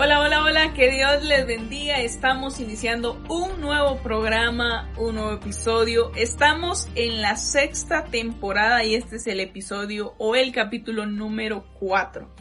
Hola, hola, hola, que Dios les bendiga. Estamos iniciando un nuevo programa, un nuevo episodio. Estamos en la sexta temporada y este es el episodio o el capítulo número 4.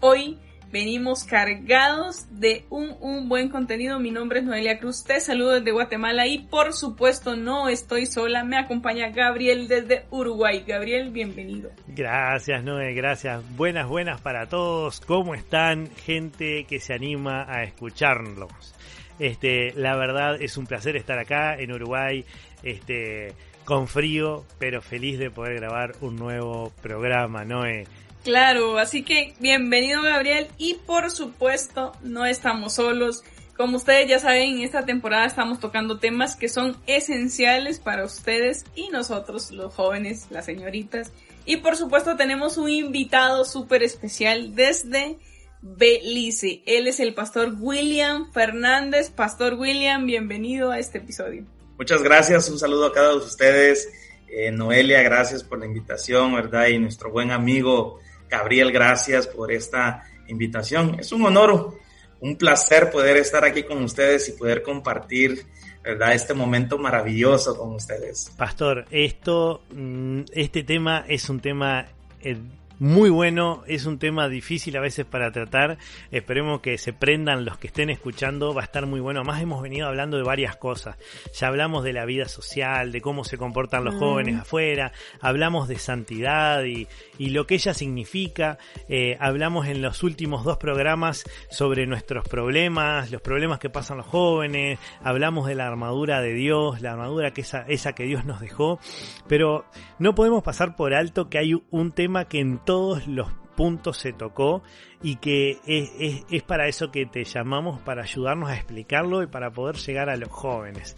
Hoy venimos cargados de un, un, buen contenido. Mi nombre es Noelia Cruz, te saludo desde Guatemala y por supuesto no estoy sola, me acompaña Gabriel desde Uruguay. Gabriel, bienvenido. Gracias Noé, gracias. Buenas, buenas para todos. ¿Cómo están gente que se anima a escucharnos? Este, la verdad es un placer estar acá en Uruguay. Este, con frío, pero feliz de poder grabar un nuevo programa, Noé. Claro, así que bienvenido Gabriel y por supuesto no estamos solos. Como ustedes ya saben, en esta temporada estamos tocando temas que son esenciales para ustedes y nosotros, los jóvenes, las señoritas. Y por supuesto tenemos un invitado súper especial desde Belice. Él es el pastor William Fernández. Pastor William, bienvenido a este episodio. Muchas gracias, un saludo a cada uno de ustedes. Eh, Noelia, gracias por la invitación, ¿verdad? Y nuestro buen amigo Gabriel, gracias por esta invitación. Es un honor, un placer poder estar aquí con ustedes y poder compartir, ¿verdad? Este momento maravilloso con ustedes. Pastor, esto, mm, este tema es un tema eh, muy bueno, es un tema difícil a veces para tratar, esperemos que se prendan los que estén escuchando, va a estar muy bueno, además hemos venido hablando de varias cosas, ya hablamos de la vida social, de cómo se comportan los jóvenes afuera, hablamos de santidad y, y lo que ella significa, eh, hablamos en los últimos dos programas sobre nuestros problemas, los problemas que pasan los jóvenes, hablamos de la armadura de Dios, la armadura que esa, esa que Dios nos dejó, pero no podemos pasar por alto que hay un tema que en todos los puntos se tocó y que es, para eso que te llamamos, para ayudarnos a explicarlo y para poder llegar a los jóvenes.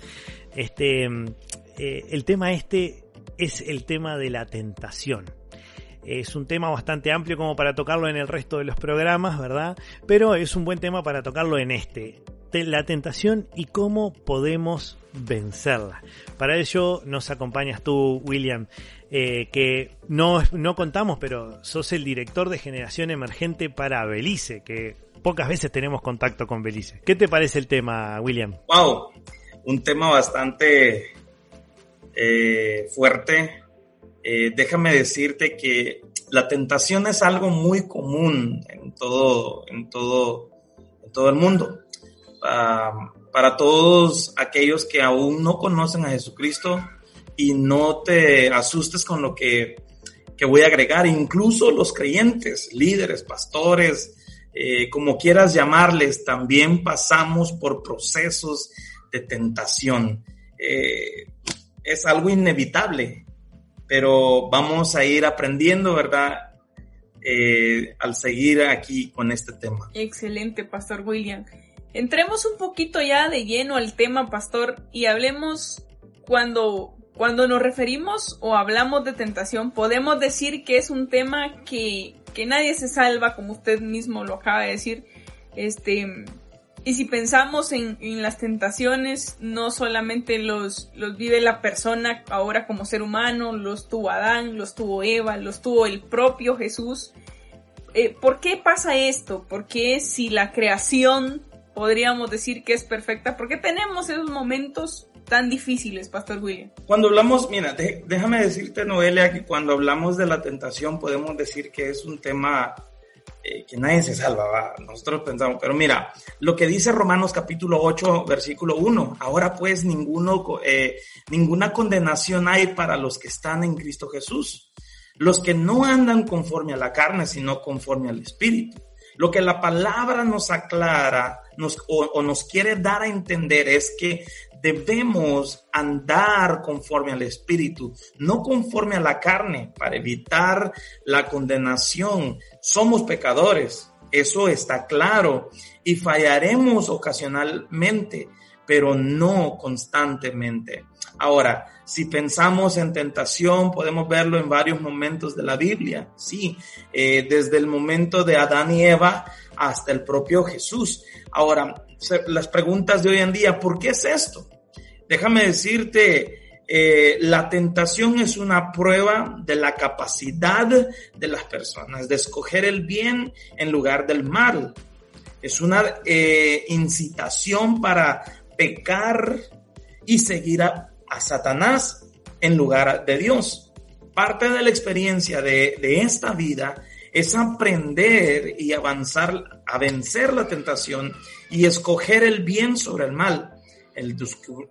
Este, eh, el tema este es el tema de la tentación. Es un tema bastante amplio como para tocarlo en el resto de los programas, ¿verdad? Pero es un buen tema para tocarlo en este. La tentación y cómo podemos vencerla. Para ello nos acompañas tú, William, eh, que no, no contamos, pero sos el director de generación emergente para Belice, que pocas veces tenemos contacto con Belice. ¿Qué te parece el tema, William? Wow, un tema bastante eh, fuerte. Eh, déjame decirte que la tentación es algo muy común en todo, en todo, en todo el mundo. Uh, para todos aquellos que aún no conocen a Jesucristo y no te asustes con lo que, que voy a agregar, incluso los creyentes, líderes, pastores, eh, como quieras llamarles, también pasamos por procesos de tentación. Eh, es algo inevitable, pero vamos a ir aprendiendo, ¿verdad? Eh, al seguir aquí con este tema. Excelente, Pastor William. Entremos un poquito ya de lleno al tema, pastor, y hablemos cuando, cuando nos referimos o hablamos de tentación, podemos decir que es un tema que, que nadie se salva, como usted mismo lo acaba de decir. Este, y si pensamos en, las tentaciones, no solamente los, los vive la persona ahora como ser humano, los tuvo Adán, los tuvo Eva, los tuvo el propio Jesús. Eh, ¿Por qué pasa esto? Porque si la creación podríamos decir que es perfecta? porque tenemos esos momentos tan difíciles, Pastor William? Cuando hablamos, mira, déjame decirte, Noelia, que cuando hablamos de la tentación podemos decir que es un tema eh, que nadie se salva, nosotros pensamos, pero mira, lo que dice Romanos capítulo 8, versículo 1, ahora pues eh, ninguna condenación hay para los que están en Cristo Jesús, los que no andan conforme a la carne, sino conforme al Espíritu. Lo que la palabra nos aclara nos, o, nos quiere dar a entender es que debemos andar conforme al Espíritu, no conforme a la carne, para evitar la condenación. Somos pecadores, eso está claro, y fallaremos ocasionalmente, pero no constantemente. Ahora, si pensamos en tentación, podemos verlo en varios momentos de la Biblia, sí, eh, desde el momento de Adán y Eva hasta el propio Jesús. Ahora, las preguntas de hoy en día, ¿por qué es esto? Déjame decirte, eh, la tentación es una prueba de la capacidad de las personas de escoger el bien en lugar del mal. Es una eh, incitación para pecar y seguir a, Satanás en lugar de Dios. Parte de la experiencia de esta vida es aprender y avanzar a vencer la tentación y escoger el bien sobre el mal. El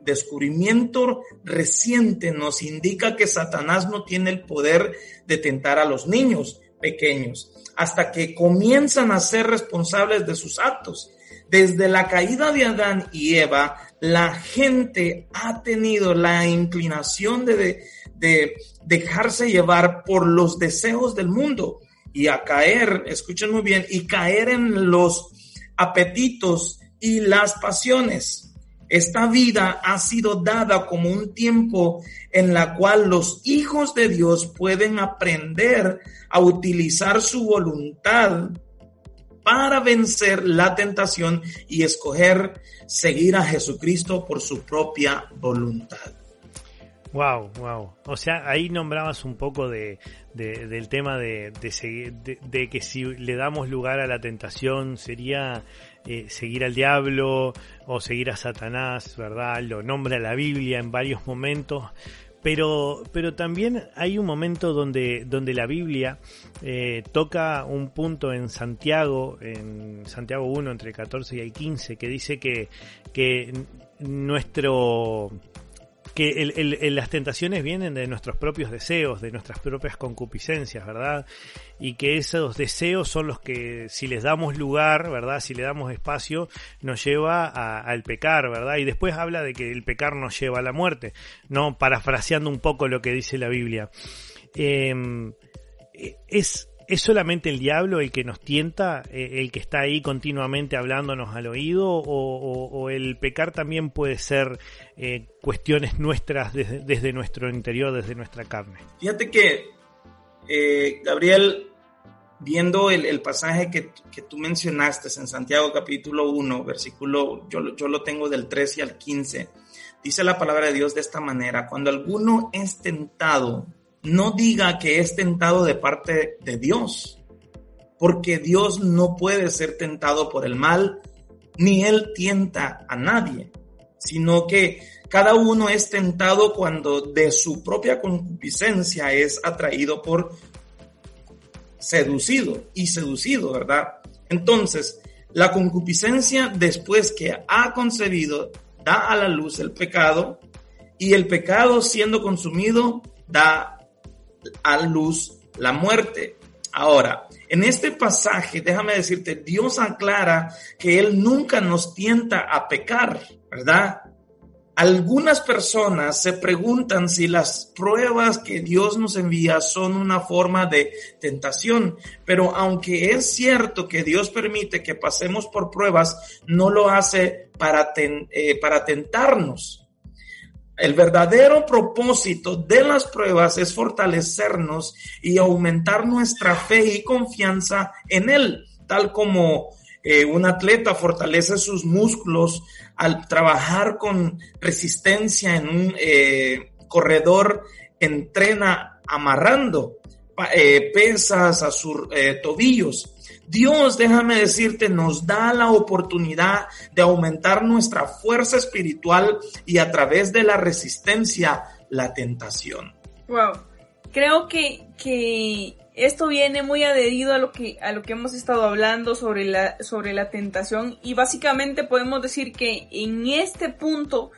descubrimiento reciente nos indica que Satanás no tiene el poder de tentar a los niños pequeños hasta que comienzan a ser responsables de sus actos. Desde la caída de Adán y Eva, la gente ha tenido la inclinación de, de dejarse llevar por los deseos del mundo y a caer, escuchen muy bien, y caer en los apetitos y las pasiones. Esta vida ha sido dada como un tiempo en la cual los hijos de Dios pueden aprender a utilizar su voluntad para vencer la tentación y escoger seguir a Jesucristo por su propia voluntad. Wow, wow. O sea, ahí nombrabas un poco de, del tema de, de, que si le damos lugar a la tentación sería eh, seguir al diablo o seguir a Satanás, ¿verdad? Lo nombra la Biblia en varios momentos. Pero, pero también hay un momento donde, donde la Biblia eh, toca un punto en Santiago, en Santiago 1, entre 14 y 15, que dice que, que nuestro que las tentaciones vienen de nuestros propios deseos, de nuestras propias concupiscencias, ¿verdad? Y que esos deseos son los que, si les damos lugar, ¿verdad? Si le damos espacio, nos lleva al pecar, ¿verdad? Y después habla de que el pecar nos lleva a la muerte, ¿no? Parafraseando un poco lo que dice la Biblia. Em, es ¿Es solamente el diablo el que nos tienta, eh, el que está ahí continuamente hablándonos al oído, o, el pecar también puede ser eh, cuestiones nuestras desde, nuestro interior, desde nuestra carne? Fíjate que, eh, Gabriel, viendo el, pasaje que, tú mencionaste en Santiago capítulo 1, versículo, yo, yo lo tengo del 13 al 15, dice la palabra de Dios de esta manera, cuando alguno es tentado, no diga que es tentado de parte de Dios, porque Dios no puede ser tentado por el mal, ni Él tienta a nadie, sino que cada uno es tentado cuando de su propia concupiscencia es atraído por seducido y seducido, ¿verdad? Entonces, la concupiscencia después que ha concebido da a la luz el pecado y el pecado siendo consumido da a luz la muerte. Ahora, en este pasaje, déjame decirte, Dios aclara que Él nunca nos tienta a pecar, ¿verdad? Algunas personas se preguntan si las pruebas que Dios nos envía son una forma de tentación, pero aunque es cierto que Dios permite que pasemos por pruebas, no lo hace para, eh, para tentarnos. El verdadero propósito de las pruebas es fortalecernos y aumentar nuestra fe y confianza en Él, tal como eh, un atleta fortalece sus músculos al trabajar con resistencia en un eh, corredor, entrena amarrando eh, pesas a sus tobillos Dios, déjame decirte, nos da la oportunidad de aumentar nuestra fuerza espiritual y a través de la resistencia, la tentación. Wow. Creo que, que Esto viene muy adherido a lo que, a lo que hemos estado hablando sobre la, sobre la tentación y básicamente podemos decir que en este punto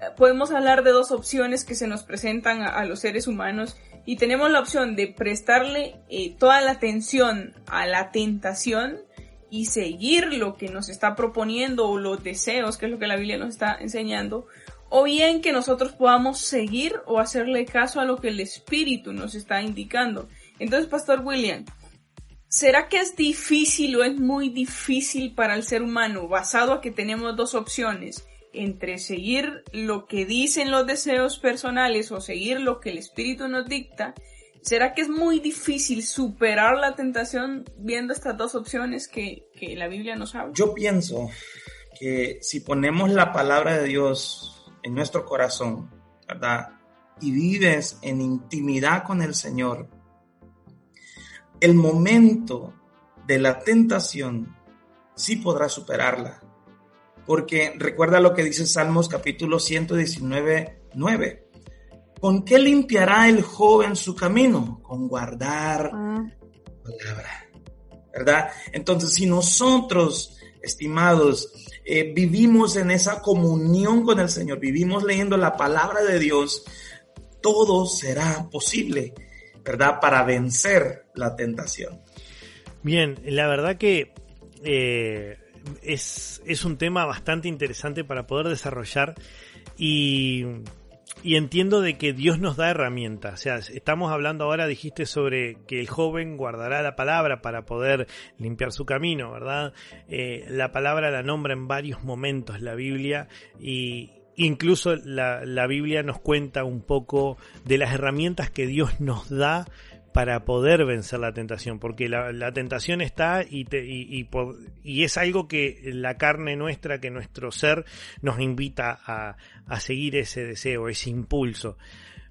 eh, podemos hablar de dos opciones que se nos presentan a, los seres humanos y tenemos la opción de prestarle eh, toda la atención a la tentación y seguir lo que nos está proponiendo o los deseos, que es lo que la Biblia nos está enseñando, o bien que nosotros podamos seguir o hacerle caso a lo que el Espíritu nos está indicando. Entonces, Pastor William, ¿será que es difícil o es muy difícil para el ser humano, basado a que tenemos dos opciones, entre seguir lo que dicen los deseos personales o seguir lo que el Espíritu nos dicta? ¿Será que es muy difícil superar la tentación viendo estas dos opciones que, que la Biblia nos habla? Yo pienso que si ponemos la palabra de Dios en nuestro corazón, ¿verdad? Y vives en intimidad con el Señor, el momento de la tentación sí podrás superarla. Porque recuerda lo que dice Salmos capítulo 119, 9. ¿Con qué limpiará el joven su camino? Con guardar ah. palabra. ¿Verdad? Entonces, si nosotros, estimados, eh, vivimos en esa comunión con el Señor, vivimos leyendo la palabra de Dios, todo será posible. ¿verdad? Para vencer la tentación. Bien, la verdad que eh, es, es, un tema bastante interesante para poder desarrollar y, y, entiendo de que Dios nos da herramientas. O sea, estamos hablando ahora, dijiste sobre que el joven guardará la palabra para poder limpiar su camino, ¿verdad? Eh, la palabra la nombra en varios momentos la Biblia y, Incluso la, la, Biblia nos cuenta un poco de las herramientas que Dios nos da para poder vencer la tentación, porque la, tentación está y, y, y, es algo que la carne nuestra, que nuestro ser nos invita a, seguir ese deseo, ese impulso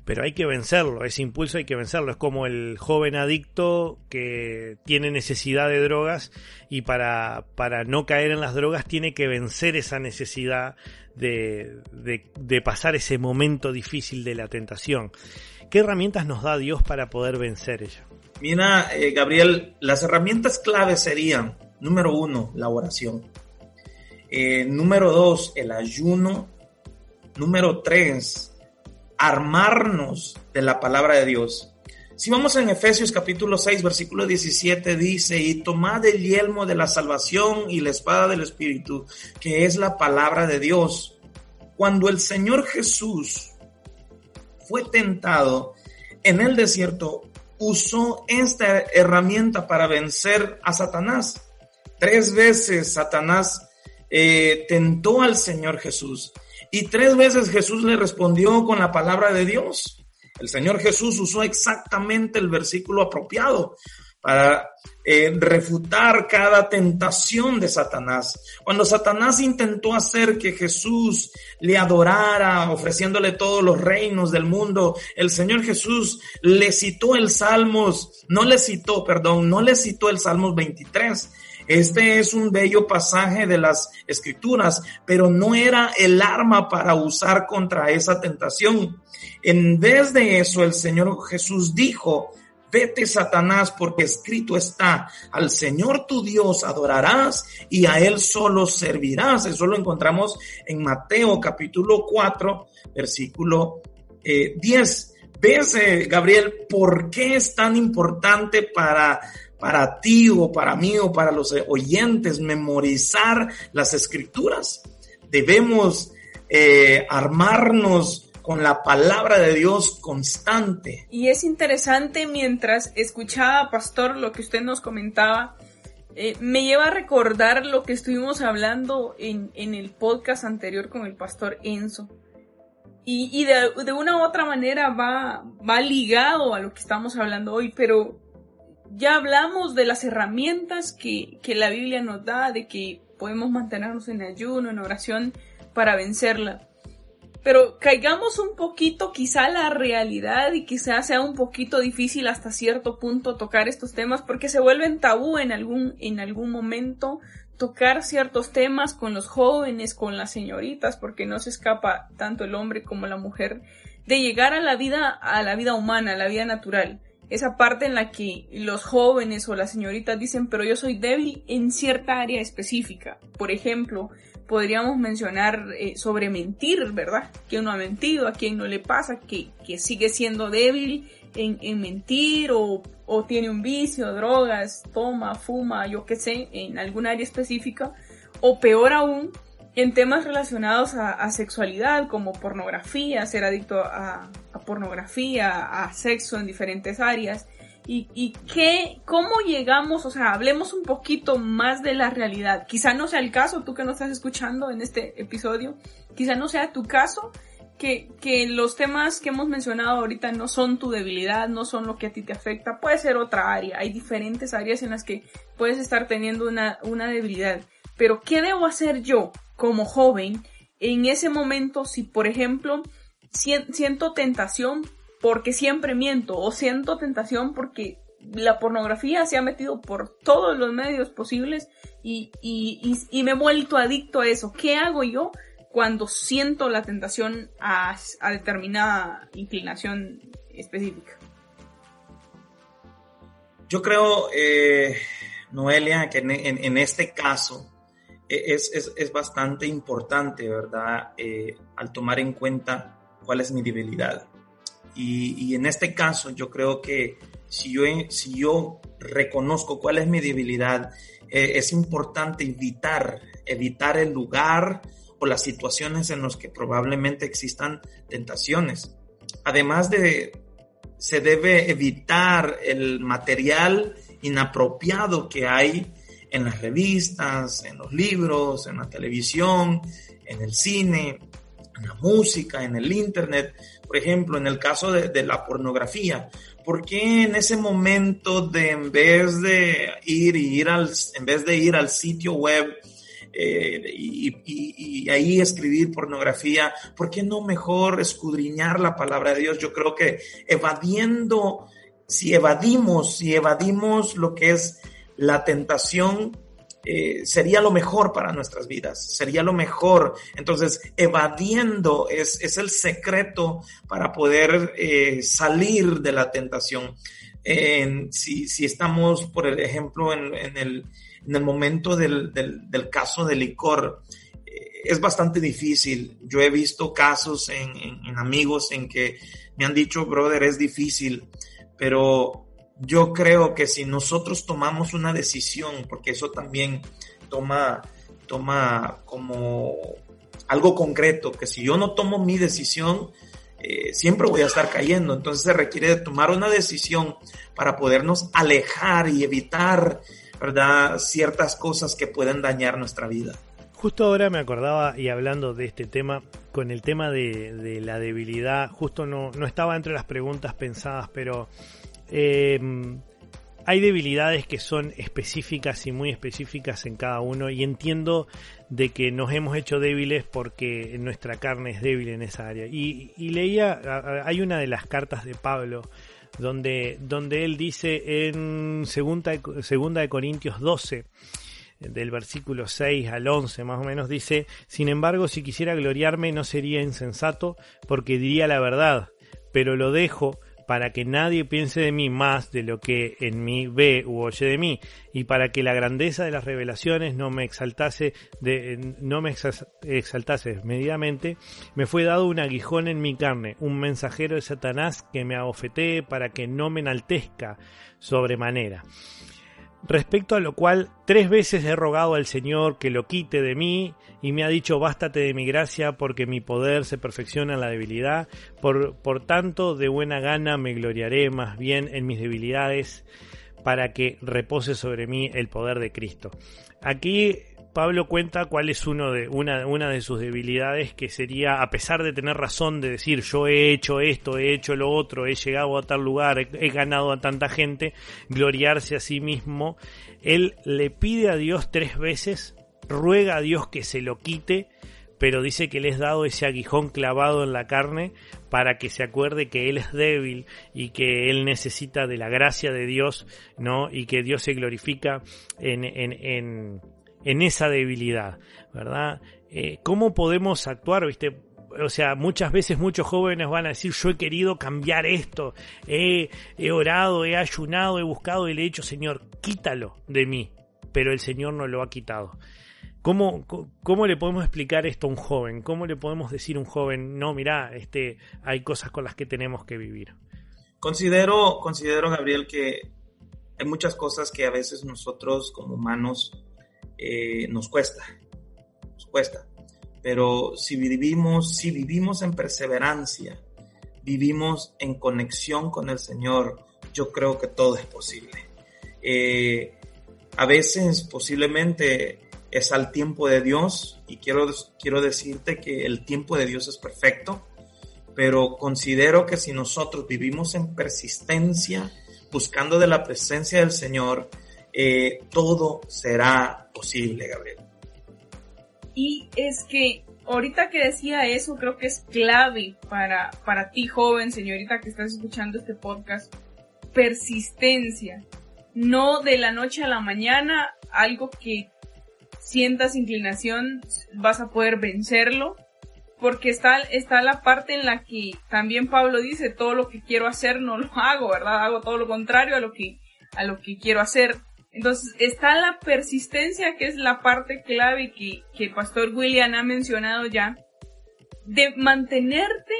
pero hay que vencerlo, ese impulso hay que vencerlo. Es como el joven adicto que tiene necesidad de drogas y para, no caer en las drogas tiene que vencer esa necesidad de, pasar ese momento difícil de la tentación. ¿Qué herramientas nos da Dios para poder vencer ella? Mira, eh, Gabriel, las herramientas claves serían, número uno, la oración. Eh, número dos, el ayuno. Número tres, armarnos de la palabra de Dios. Si vamos en Efesios capítulo 6, versículo 17, dice, y tomad el yelmo de la salvación y la espada del Espíritu, que es la palabra de Dios. Cuando el Señor Jesús fue tentado en el desierto, usó esta herramienta para vencer a Satanás. Tres veces Satanás eh, tentó al Señor Jesús y tres veces Jesús le respondió con la palabra de Dios. El Señor Jesús usó exactamente el versículo apropiado para eh, refutar cada tentación de Satanás. Cuando Satanás intentó hacer que Jesús le adorara, ofreciéndole todos los reinos del mundo, el Señor Jesús le citó el Salmos, no le citó, perdón, no le citó el Salmos 23, este es un bello pasaje de las escrituras, pero no era el arma para usar contra esa tentación. En vez de eso, el Señor Jesús dijo, Vete Satanás, porque escrito está, al Señor tu Dios adorarás y a Él solo servirás. Eso lo encontramos en Mateo capítulo 4, versículo 10. Eh, ¿Ves, eh, Gabriel, por qué es tan importante para para ti o para mí o para los oyentes memorizar las escrituras. Debemos eh, armarnos con la palabra de Dios constante. Y es interesante mientras escuchaba, Pastor, lo que usted nos comentaba, eh, me lleva a recordar lo que estuvimos hablando en, en el podcast anterior con el Pastor Enzo. Y, de, de, una u otra manera va, va ligado a lo que estamos hablando hoy, pero ya hablamos de las herramientas que, que la Biblia nos da, de que podemos mantenernos en ayuno, en oración para vencerla. Pero caigamos un poquito quizá la realidad y quizá sea un poquito difícil hasta cierto punto tocar estos temas porque se vuelven tabú en algún, en algún momento tocar ciertos temas con los jóvenes, con las señoritas, porque no se escapa tanto el hombre como la mujer de llegar a la vida, a la vida humana, a la vida natural esa parte en la que los jóvenes o las señoritas dicen, pero yo soy débil en cierta área específica. Por ejemplo, podríamos mencionar eh, sobre mentir, ¿verdad? Que uno ha mentido, a quien no le pasa, que, que sigue siendo débil en, en mentir o, o, tiene un vicio, drogas, toma, fuma, yo qué sé, en algún área específica. O peor aún, en temas relacionados a, sexualidad, como pornografía, ser adicto a, pornografía, a sexo en diferentes áreas. Y, y qué, cómo llegamos, o sea, hablemos un poquito más de la realidad. Quizá no sea el caso, tú que nos estás escuchando en este episodio, quizá no sea tu caso, que, que los temas que hemos mencionado ahorita no son tu debilidad, no son lo que a ti te afecta, puede ser otra área, hay diferentes áreas en las que puedes estar teniendo una, una debilidad. Pero, ¿qué debo hacer yo como joven en ese momento si, por ejemplo, siento tentación porque siempre miento o siento tentación porque la pornografía se ha metido por todos los medios posibles y, y, me he vuelto adicto a eso. ¿Qué hago yo cuando siento la tentación a, determinada inclinación específica? Yo creo, eh, Noelia, que en este caso, e-, es, es, bastante importante, ¿verdad? Eh, al tomar en cuenta cuál es mi debilidad. Y, en este caso, yo creo que si yo, si yo reconozco cuál es mi debilidad, eh, es importante evitar, evitar el lugar o las situaciones en las que probablemente existan tentaciones. Además de, se debe evitar el material inapropiado que hay en las revistas, en los libros, en la televisión, en el cine, en la música, en el internet. Por ejemplo, en el caso de, la pornografía, ¿por qué en ese momento de en vez de ir y ir al, en vez de ir al sitio web eh, y, ahí escribir pornografía, ¿por qué no mejor escudriñar la palabra de Dios? Yo creo que evadiendo, si evadimos, si evadimos lo que es la tentación eh, sería lo mejor para nuestras vidas, sería lo mejor. Entonces, evadiendo es, es el secreto para poder eh, salir de la tentación. si, si, estamos, por ejemplo, en, el, en el, momento del, del, del, caso del licor, eh, es bastante difícil. Yo he visto casos en, en amigos en que me han dicho, brother, es difícil, pero yo creo que si nosotros tomamos una decisión, porque eso también toma, toma como algo concreto, que si yo no tomo mi decisión, eh, siempre voy a estar cayendo. Entonces se requiere de tomar una decisión para podernos alejar y evitar, ¿verdad?, ciertas cosas que pueden dañar nuestra vida. Justo ahora me acordaba y hablando de este tema, con el tema de, de la debilidad, justo no, no estaba entre las preguntas pensadas, pero eh, hay debilidades que son específicas y muy específicas en cada uno y entiendo de que nos hemos hecho débiles porque nuestra carne es débil en esa área. Y, leía, hay una de las cartas de Pablo donde, donde él dice en segunda, segunda de Corintios 12, del versículo 6 al 11 más o menos, dice, sin embargo, si quisiera gloriarme no sería insensato porque diría la verdad, pero lo dejo para que nadie piense de mí más de lo que en mí ve u oye de mí, y para que la grandeza de las revelaciones no me exaltase, de, no me exaltase desmedidamente, me fue dado un aguijón en mi carne, un mensajero de Satanás que me abofetee para que no me enaltezca sobremanera respecto a lo cual tres veces he rogado al Señor que lo quite de mí y me ha dicho bástate de mi gracia porque mi poder se perfecciona en la debilidad, por, por tanto de buena gana me gloriaré más bien en mis debilidades para que repose sobre mí el poder de Cristo. Aquí Pablo cuenta cuál es uno de, una, una de sus debilidades, que sería, a pesar de tener razón de decir yo he hecho esto, he hecho lo otro, he llegado a tal lugar, he, ganado a tanta gente, gloriarse a sí mismo, él le pide a Dios tres veces, ruega a Dios que se lo quite, pero dice que le es dado ese aguijón clavado en la carne para que se acuerde que él es débil y que él necesita de la gracia de Dios, ¿no? Y que Dios se glorifica en, en esa debilidad, ¿verdad? Eh, ¿Cómo podemos actuar, viste? o sea, muchas veces muchos jóvenes van a decir, yo he querido cambiar esto, he, orado, he ayunado, he buscado y le he dicho, Señor, quítalo de mí, pero el Señor no lo ha quitado. ¿Cómo, ¿Cómo, le podemos explicar esto a un joven? ¿Cómo le podemos decir a un joven, no, mira, este, hay cosas con las que tenemos que vivir? Considero, considero, Gabriel, que hay muchas cosas que a veces nosotros como humanos eh, nos cuesta, nos cuesta. Pero si vivimos, si vivimos en perseverancia, vivimos en conexión con el Señor, yo creo que todo es posible. Eh, a veces posiblemente es al tiempo de Dios y quiero, quiero decirte que el tiempo de Dios es perfecto, pero considero que si nosotros vivimos en persistencia, buscando de la presencia del Señor, eh, todo será posible, Gabriel. Y es que ahorita que decía eso, creo que es clave para, para ti, joven, señorita que estás escuchando este podcast. Persistencia. No de la noche a la mañana, algo que sientas inclinación, vas a poder vencerlo. Porque está, está la parte en la que también Pablo dice, todo lo que quiero hacer no lo hago, ¿verdad? Hago todo lo contrario a lo que, a lo que quiero hacer. Entonces está la persistencia, que es la parte clave que, que pastor William ha mencionado ya, de mantenerte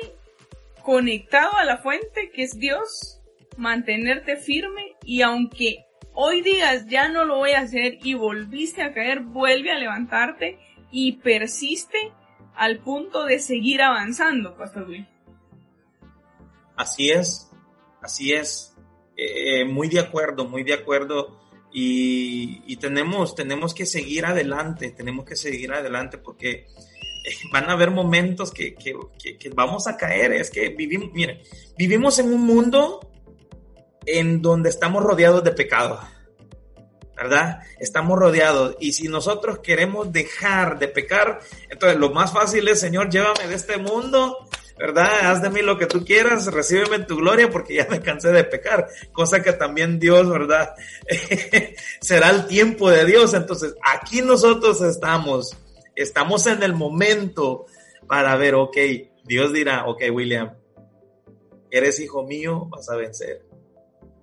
conectado a la fuente, que es Dios, mantenerte firme y aunque hoy digas ya no lo voy a hacer y volviste a caer, vuelve a levantarte y persiste al punto de seguir avanzando, Pastor Will. Así es, así es. Eh, muy de acuerdo, muy de acuerdo. Y, tenemos, tenemos que seguir adelante, tenemos que seguir adelante porque eh, van a haber momentos que, que, que, vamos a caer. Es que vivimos, miren, vivimos en un mundo en donde estamos rodeados de pecado. ¿verdad? Estamos rodeados. Y si nosotros queremos dejar de pecar, entonces lo más fácil es, Señor, llévame de este mundo, ¿verdad? Haz de mí lo que tú quieras, recíbeme tu gloria porque ya me cansé de pecar. Cosa que también Dios, ¿verdad? Será el tiempo de Dios. Entonces, aquí nosotros estamos, estamos en el momento para ver, ok, Dios dirá, ok, William, eres hijo mío, vas a vencer,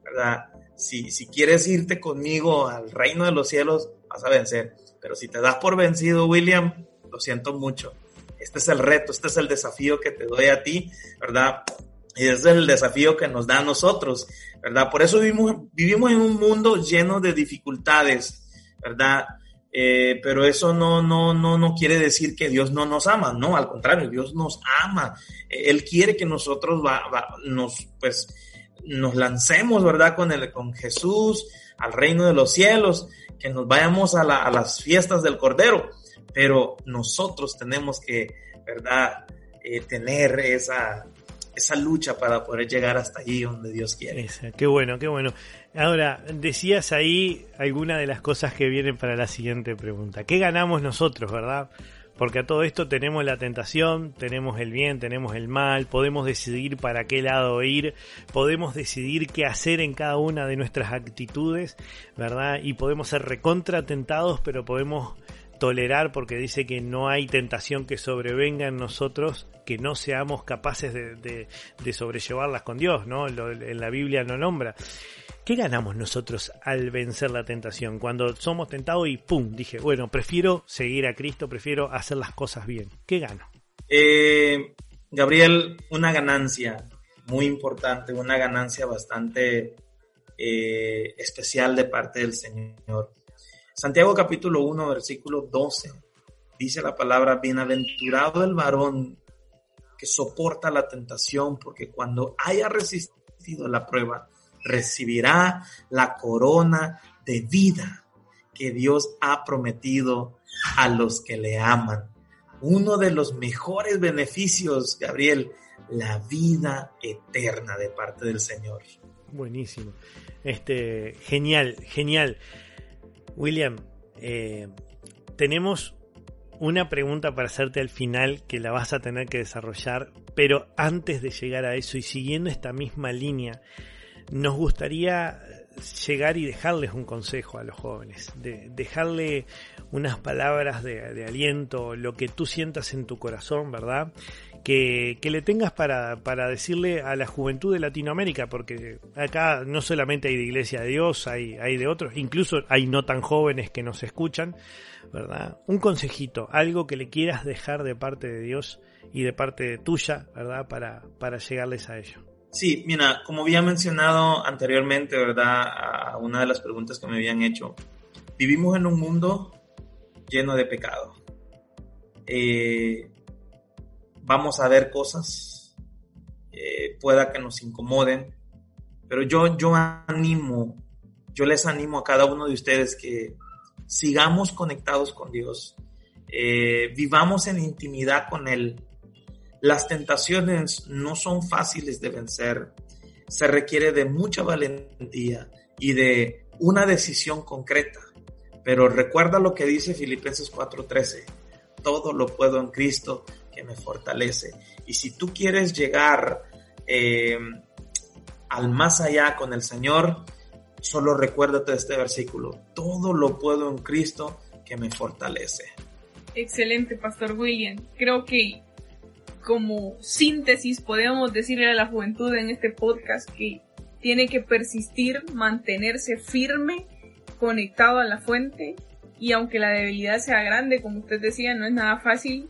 ¿verdad? si, si quieres irte conmigo al reino de los cielos, vas a vencer. Pero si te das por vencido, William, lo siento mucho. Este es el reto, este es el desafío que te doy a ti, ¿verdad? Y es el desafío que nos da a nosotros, ¿verdad? Por eso vivimos, vivimos en un mundo lleno de dificultades, ¿verdad? Eh, pero eso no, no, no, no quiere decir que Dios no nos ama, no, al contrario, Dios nos ama. Él quiere que nosotros va, nos, pues, nos lancemos, ¿verdad? Con, el, con Jesús al reino de los cielos, que nos vayamos a, a las fiestas del Cordero, pero nosotros tenemos que, ¿verdad? Eh, tener esa, esa lucha para poder llegar hasta allí donde Dios quiere. qué bueno, qué bueno. Ahora, decías ahí alguna de las cosas que vienen para la siguiente pregunta. ¿Qué ganamos nosotros, verdad? Porque a todo esto tenemos la tentación, tenemos el bien, tenemos el mal, podemos decidir para qué lado ir, podemos decidir qué hacer en cada una de nuestras actitudes, ¿verdad? Y podemos ser recontra tentados, pero podemos tolerar porque dice que no hay tentación que sobrevenga en nosotros que no seamos capaces de, sobrellevarlas con Dios, ¿no? en la Biblia no nombra. ¿Qué ganamos nosotros al vencer la tentación? Cuando somos tentados y ¡pum! Dije, bueno, prefiero seguir a Cristo, prefiero hacer las cosas bien. ¿Qué gano? Eh, Gabriel, una ganancia muy importante, una ganancia bastante eh, especial de parte del Señor. Santiago capítulo 1, versículo 12, dice la palabra, bienaventurado el varón que soporta la tentación, porque cuando haya resistido la prueba, recibirá la corona de vida que Dios ha prometido a los que le aman. Uno de los mejores beneficios, Gabriel, la vida eterna de parte del Señor. Buenísimo. Este, genial, genial. William, eh, tenemos una pregunta para hacerte al final que la vas a tener que desarrollar, pero antes de llegar a eso y siguiendo esta misma línea, nos gustaría llegar y dejarles un consejo a los jóvenes, de dejarle unas palabras de, aliento, lo que tú sientas en tu corazón, ¿verdad? Que, le tengas para, para, decirle a la juventud de Latinoamérica, porque acá no solamente hay de Iglesia de Dios, hay, hay de otros, incluso hay no tan jóvenes que nos escuchan, ¿verdad? Un consejito, algo que le quieras dejar de parte de Dios y de parte tuya, ¿verdad? Para, para llegarles a ello. Sí, mira, como había mencionado anteriormente, ¿verdad? A una de las preguntas que me habían hecho, vivimos en un mundo lleno de pecado. Eh, vamos a ver cosas, eh, pueda que nos incomoden, pero yo, yo animo, yo les animo a cada uno de ustedes que sigamos conectados con Dios, eh, vivamos en intimidad con Él. Las tentaciones no son fáciles de vencer, se requiere de mucha valentía y de una decisión concreta. Pero recuerda lo que dice Filipenses 4:13, todo lo puedo en Cristo que me fortalece. Y si tú quieres llegar eh, al más allá con el Señor, solo recuérdate de este versículo, todo lo puedo en Cristo que me fortalece. Excelente, Pastor William. Creo que como síntesis podemos decirle a la juventud en este podcast que tiene que persistir, mantenerse firme, conectado a la fuente y aunque la debilidad sea grande, como usted decía, no es nada fácil,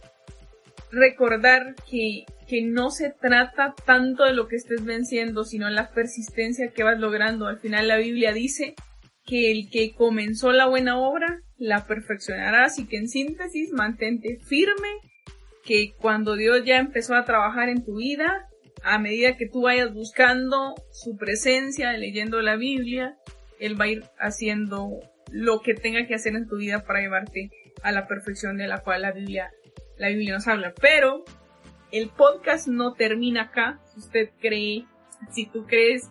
recordar que, que no se trata tanto de lo que estés venciendo, sino la persistencia que vas logrando. Al final la Biblia dice que el que comenzó la buena obra la perfeccionará, así que en síntesis mantente firme, que cuando Dios ya empezó a trabajar en tu vida, a medida que tú vayas buscando su presencia, leyendo la Biblia, Él va a ir haciendo lo que tenga que hacer en tu vida para llevarte a la perfección de la cual la Biblia la Biblia nos habla. Pero el podcast no termina acá. Si usted cree, si tú crees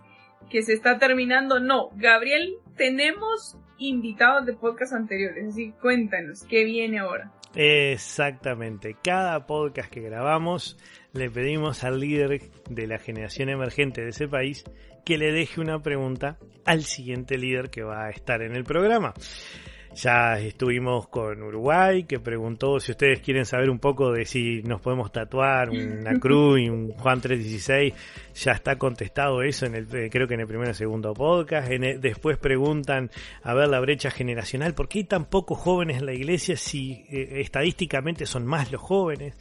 que se está terminando, no. Gabriel, tenemos invitados de podcast anteriores, así cuéntanos, ¿qué viene ahora? Exactamente. Cada podcast que grabamos le pedimos al líder de la generación emergente de ese país que le deje una pregunta al siguiente líder que va a estar en el programa. Ya estuvimos con Uruguay, que preguntó si ustedes quieren saber un poco de si nos podemos tatuar una cruz y un Juan 316. Ya está contestado eso en el, eh, creo que en el primer o segundo podcast. después preguntan, a ver, la brecha generacional, ¿por qué hay tan pocos jóvenes en la iglesia si eh, estadísticamente son más los jóvenes?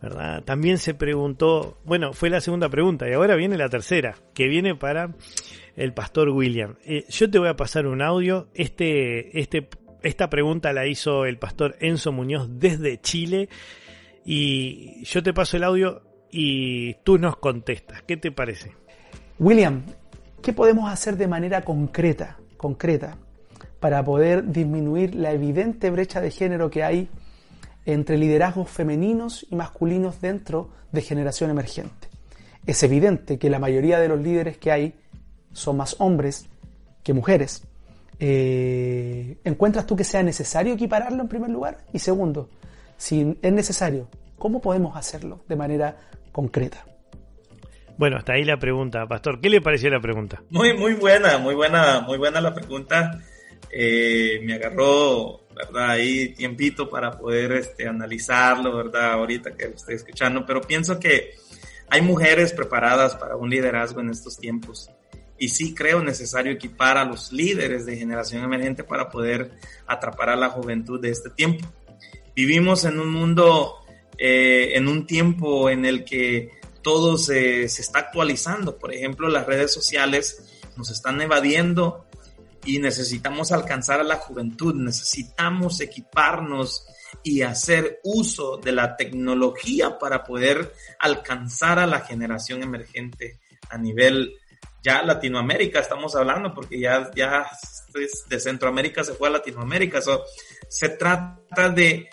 ¿verdad? También se preguntó, bueno, fue la segunda pregunta y ahora viene la tercera, que viene para el pastor William. Eh, yo te voy a pasar un audio. Este, este, esta pregunta la hizo el pastor Enzo Muñoz desde Chile. Y yo te paso el audio y tú nos contestas. ¿Qué te parece? William, ¿qué podemos hacer de manera concreta, concreta para poder disminuir la evidente brecha de género que hay entre liderazgos femeninos y masculinos dentro de generación emergente? Es evidente que la mayoría de los líderes que hay son más hombres que mujeres. Eh, ¿Encuentras tú que sea necesario equipararlo en primer lugar? Y segundo, si es necesario, ¿cómo podemos hacerlo de manera concreta? Bueno, hasta ahí la pregunta, Pastor. ¿Qué le pareció la pregunta? Muy, muy buena, muy buena, muy buena la pregunta. Eh, me agarró, ¿verdad? Ahí tiempito para poder este, analizarlo, ¿verdad? Ahorita que lo estoy escuchando, pero pienso que hay mujeres preparadas para un liderazgo en estos tiempos y sí creo necesario equipar a los líderes de generación emergente para poder atrapar a la juventud de este tiempo. Vivimos en un mundo, eh, en un tiempo en el que todo se, se está actualizando. Por ejemplo, las redes sociales nos están evadiendo y necesitamos alcanzar a la juventud, necesitamos equiparnos y hacer uso de la tecnología para poder alcanzar a la generación emergente a nivel ya Latinoamérica estamos hablando, porque ya, ya de Centroamérica se fue a Latinoamérica. se trata de,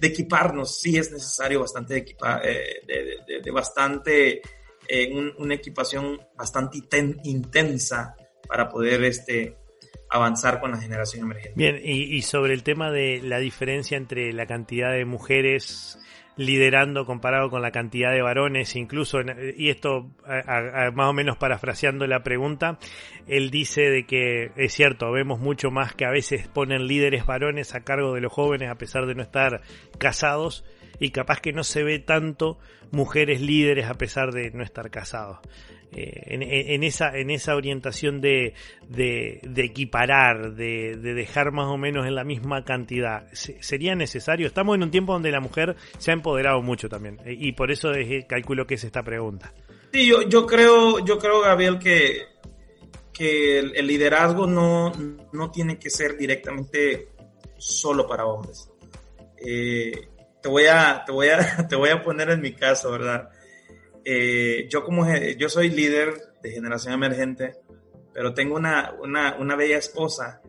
equiparnos, sí es necesario bastante equipa, eh, de, bastante, eh, una equipación bastante intensa para poder este, avanzar con la generación emergente. Bien, y, y sobre el tema de la diferencia entre la cantidad de mujeres liderando comparado con la cantidad de varones, incluso, y esto más o menos parafraseando la pregunta, él dice de que es cierto, vemos mucho más que a veces ponen líderes varones a cargo de los jóvenes a pesar de no estar casados, y capaz que no se ve tanto mujeres líderes a pesar de no estar casados. Eh, en, esa, en esa orientación de, de, equiparar, de, dejar más o menos en la misma cantidad, ¿sería necesario? Estamos en un tiempo donde la mujer se ha empoderado mucho también eh, y por eso calculo que es esta pregunta. Sí, yo, yo creo, yo creo, Gabriel, que, que el, liderazgo no, no, tiene que ser directamente solo para hombres. Eh, te voy a, te voy a, te voy a poner en mi caso, ¿verdad? Eh, yo como yo soy líder de generación emergente, pero tengo una, una, una bella esposa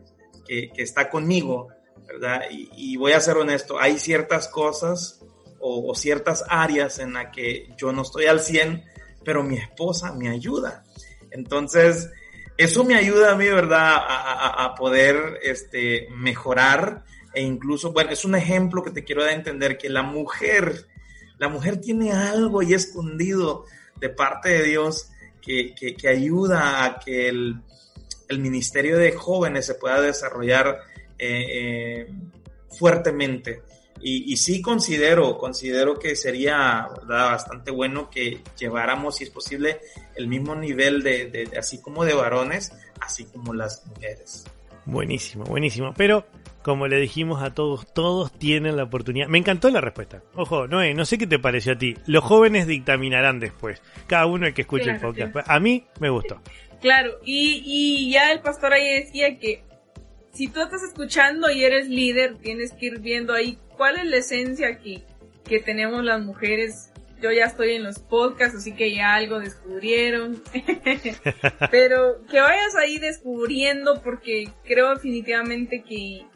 que, que, está conmigo, ¿verdad? Y, voy a ser honesto, hay ciertas cosas o, ciertas áreas en las que yo no estoy al 100, pero mi esposa me ayuda. Entonces, eso me ayuda a mí, ¿verdad? A, a, poder este, mejorar e incluso, bueno, es un ejemplo que te quiero dar a entender que la mujer la mujer tiene algo ahí escondido de parte de Dios que, ayuda a que el, ministerio de jóvenes se pueda desarrollar eh, eh, fuertemente. Y, sí considero, considero que sería bastante bueno que lleváramos, si es posible, el mismo nivel de, así como de varones, así como las mujeres. Buenísimo, buenísimo. Pero como le dijimos a todos, todos tienen la oportunidad. Me encantó la respuesta. Ojo, Noé, no sé qué te pareció a ti. Los jóvenes dictaminarán después. Cada uno el que escuche el podcast. A mí me gustó. Claro, y, y ya el pastor ahí decía que si tú estás escuchando y eres líder, tienes que ir viendo ahí cuál es la esencia aquí que tenemos las mujeres. Yo ya estoy en los podcasts, así que ya algo descubrieron. Pero que vayas ahí descubriendo porque creo definitivamente que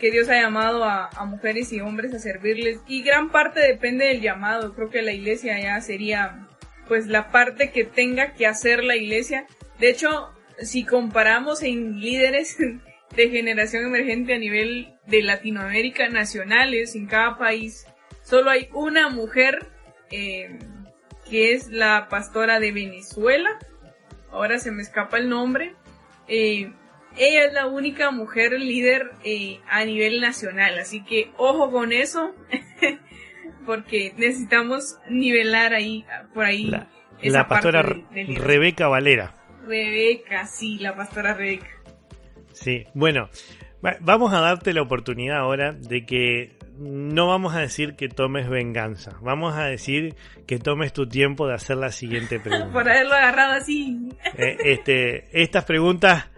que Dios ha llamado a, mujeres y hombres a servirles y gran parte depende del llamado. Creo que la iglesia ya sería pues la parte que tenga que hacer la iglesia. De hecho, si comparamos en líderes de generación emergente a nivel de Latinoamérica nacionales en cada país, solo hay una mujer eh, que es la pastora de Venezuela. Ahora se me escapa el nombre. Eh, ella es la única mujer líder eh, a nivel nacional, así que ojo con eso, porque necesitamos nivelar ahí, por ahí. La, pastora Rebeca Valera. Rebeca, sí, la pastora Rebeca. Sí, bueno, vamos a darte la oportunidad ahora de que no vamos a decir que tomes venganza, vamos a decir que tomes tu tiempo de hacer la siguiente pregunta. Por haberlo agarrado así. Eh, este, estas preguntas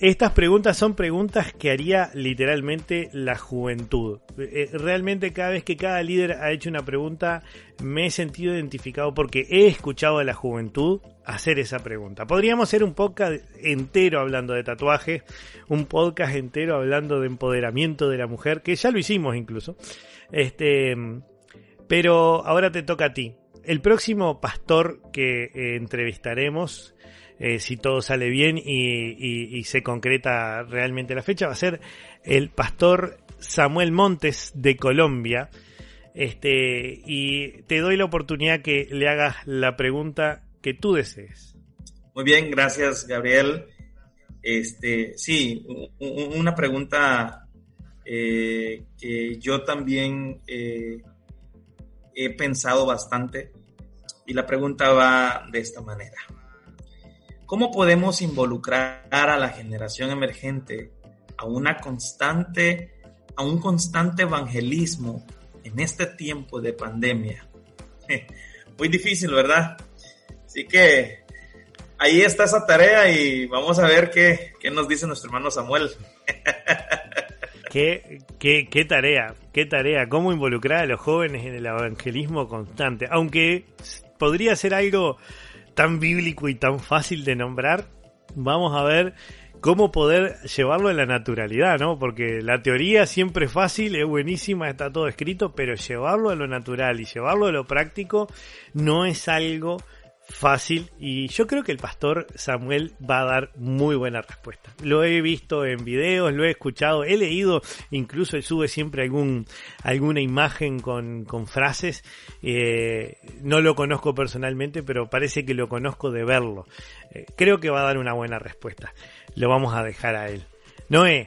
estas preguntas son preguntas que haría literalmente la juventud. Eh, realmente cada vez que cada líder ha hecho una pregunta me he sentido identificado porque he escuchado a la juventud hacer esa pregunta. Podríamos hacer un podcast entero hablando de tatuajes, un podcast entero hablando de empoderamiento de la mujer, que ya lo hicimos incluso. Este, pero ahora te toca a ti. El próximo pastor que eh, entrevistaremos eh, si todo sale bien y, se concreta realmente la fecha, va a ser el pastor Samuel Montes de Colombia. Este, y te doy la oportunidad que le hagas la pregunta que tú desees. Muy bien, gracias Gabriel. Este, sí, una pregunta eh, que yo también eh, he pensado bastante y la pregunta va de esta manera. ¿Cómo podemos involucrar a la generación emergente a una constante, a un constante evangelismo en este tiempo de pandemia? Muy difícil, ¿verdad? Así que ahí está esa tarea y vamos a ver qué, nos dice nuestro hermano Samuel. ¿Qué, qué, qué, tarea, qué tarea, cómo involucrar a los jóvenes en el evangelismo constante. Aunque podría ser algo tan bíblico y tan fácil de nombrar, vamos a ver cómo poder llevarlo a la naturalidad, ¿no? Porque la teoría siempre es fácil, es buenísima, está todo escrito, pero llevarlo a lo natural y llevarlo a lo práctico no es algo fácil y yo creo que el pastor Samuel va a dar muy buena respuesta. Lo he visto en videos, lo he escuchado, he leído, incluso sube siempre algún, alguna imagen con, con frases. Eh, no lo conozco personalmente, pero parece que lo conozco de verlo. Eh, creo que va a dar una buena respuesta. Lo vamos a dejar a él. Noé,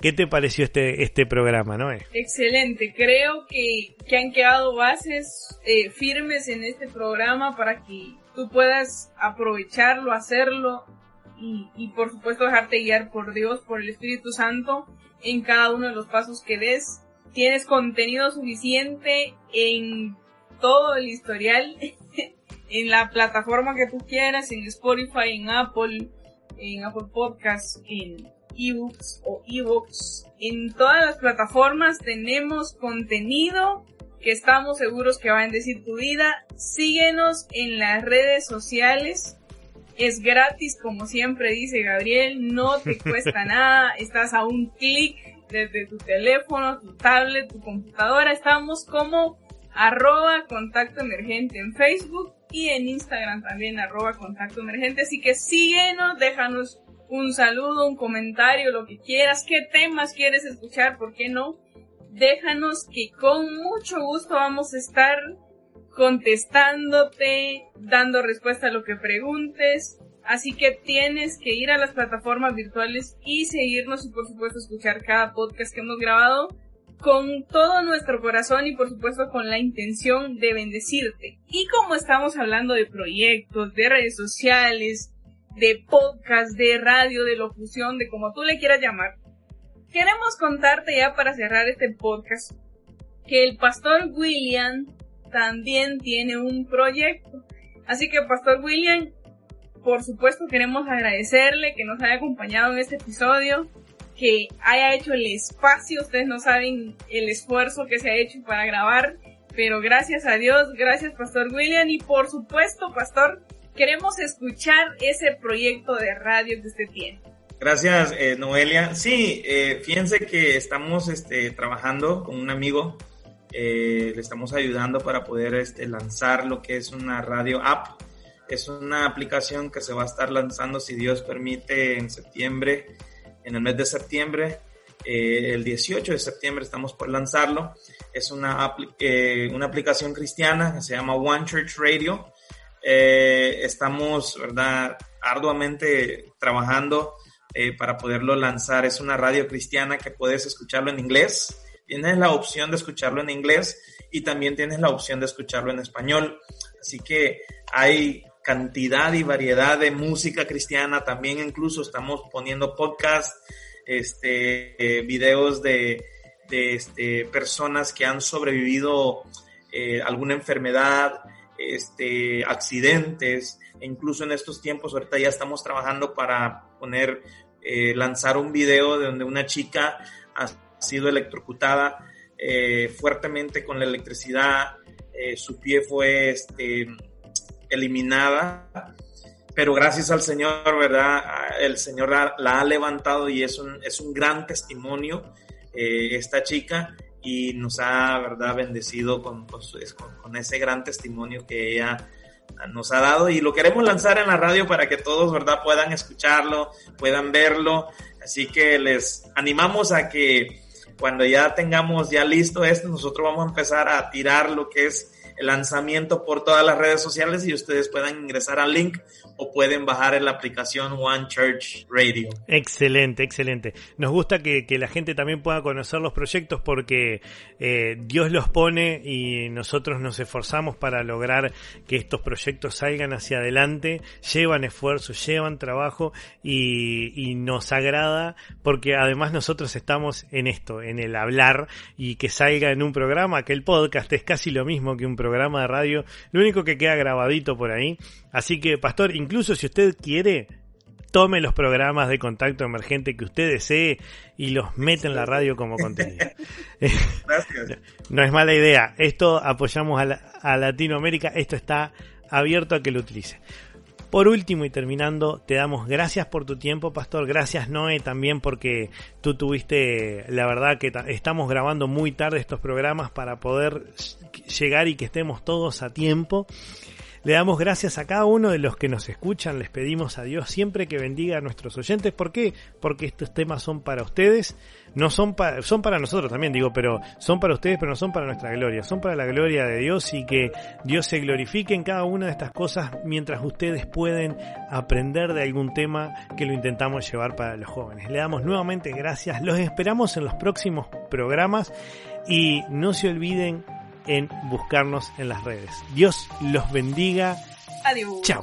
¿Qué te pareció este, este programa, Noé? Excelente, creo que, que han quedado bases eh, firmes en este programa para que tú puedas aprovecharlo, hacerlo y, y por supuesto dejarte guiar por Dios, por el Espíritu Santo en cada uno de los pasos que des. Tienes contenido suficiente en todo el historial, en la plataforma que tú quieras, en Spotify, en Apple, en Apple Podcasts, en ebooks o ebooks. En todas las plataformas tenemos contenido que estamos seguros que va a bendecir tu vida. Síguenos en las redes sociales. Es gratis, como siempre dice Gabriel, no te cuesta nada, estás a un clic desde tu teléfono, tu tablet, tu computadora. Estamos como arroba contacto emergente en Facebook y en Instagram también arroba contacto emergente. Así que síguenos, déjanos un saludo, un comentario, lo que quieras, qué temas quieres escuchar, ¿por qué no? Déjanos que con mucho gusto vamos a estar contestándote, dando respuesta a lo que preguntes. Así que tienes que ir a las plataformas virtuales y seguirnos y por supuesto escuchar cada podcast que hemos grabado con todo nuestro corazón y por supuesto con la intención de bendecirte. Y como estamos hablando de proyectos, de redes sociales, de podcast, de radio, de locución, de como tú le quieras llamar, queremos contarte ya para cerrar este podcast que el pastor William también tiene un proyecto. Así que pastor William, por supuesto queremos agradecerle que nos haya acompañado en este episodio, que haya hecho el espacio, ustedes no saben el esfuerzo que se ha hecho para grabar, pero gracias a Dios, gracias pastor William y por supuesto pastor, queremos escuchar ese proyecto de radio que usted tiene. Gracias, eh, Noelia. Sí, eh, fíjense que estamos este, trabajando con un amigo, eh, le estamos ayudando para poder este, lanzar lo que es una radio app. Es una aplicación que se va a estar lanzando, si Dios permite, en septiembre, en el mes de septiembre. el 18 de septiembre estamos por lanzarlo. Es una, una aplicación cristiana que se llama One Church Radio. estamos, ¿verdad?, arduamente trabajando eh, para poderlo lanzar. Es una radio cristiana que puedes escucharlo en inglés. Tienes la opción de escucharlo en inglés y también tienes la opción de escucharlo en español. Así que hay cantidad y variedad de música cristiana. También incluso estamos poniendo podcast, este, eh, videos de, de este, personas que han sobrevivido eh, alguna enfermedad, este, accidentes, e incluso en estos tiempos, ahorita ya estamos trabajando para poner, eh, lanzar un video de donde una chica ha sido electrocutada eh, fuertemente con la electricidad, eh, su pie fue este, eliminada, pero gracias al Señor, ¿verdad? El Señor la, ha levantado y es un, es un gran testimonio esta chica y nos ha, ¿verdad?, bendecido con, con, con, ese gran testimonio que ella nos ha dado y lo queremos lanzar en la radio para que todos, ¿verdad?, puedan escucharlo, puedan verlo. Así que les animamos a que cuando ya tengamos ya listo esto, nosotros vamos a empezar a tirar lo que es el lanzamiento por todas las redes sociales y ustedes puedan ingresar al link o pueden bajar en la aplicación One Church Radio. Excelente, excelente. Nos gusta que, la gente también pueda conocer los proyectos porque eh, Dios los pone y nosotros nos esforzamos para lograr que estos proyectos salgan hacia adelante, llevan esfuerzo, llevan trabajo y, y nos agrada porque además nosotros estamos en esto, en el hablar y que salga en un programa, que el podcast es casi lo mismo que un programa de radio, lo único que queda grabadito por ahí. Así que, Pastor, incluso si usted quiere, tome los programas de contacto emergente que usted desee y los mete en la radio como contenido. Gracias. no es mala idea. Esto apoyamos a, Latinoamérica. Esto está abierto a que lo utilice. Por último y terminando, te damos gracias por tu tiempo, Pastor. Gracias, Noé, también porque tú tuviste, la verdad que estamos grabando muy tarde estos programas para poder llegar y que estemos todos a tiempo. Le damos gracias a cada uno de los que nos escuchan, les pedimos a Dios siempre que bendiga a nuestros oyentes. ¿Por qué? Porque estos temas son para ustedes, no son para, son para nosotros también, digo, pero son para ustedes, pero no son para nuestra gloria, son para la gloria de Dios y que Dios se glorifique en cada una de estas cosas mientras ustedes pueden aprender de algún tema que lo intentamos llevar para los jóvenes. Le damos nuevamente gracias, los esperamos en los próximos programas y no se olviden en buscarnos en las redes. Dios los bendiga. Adiós. Chao.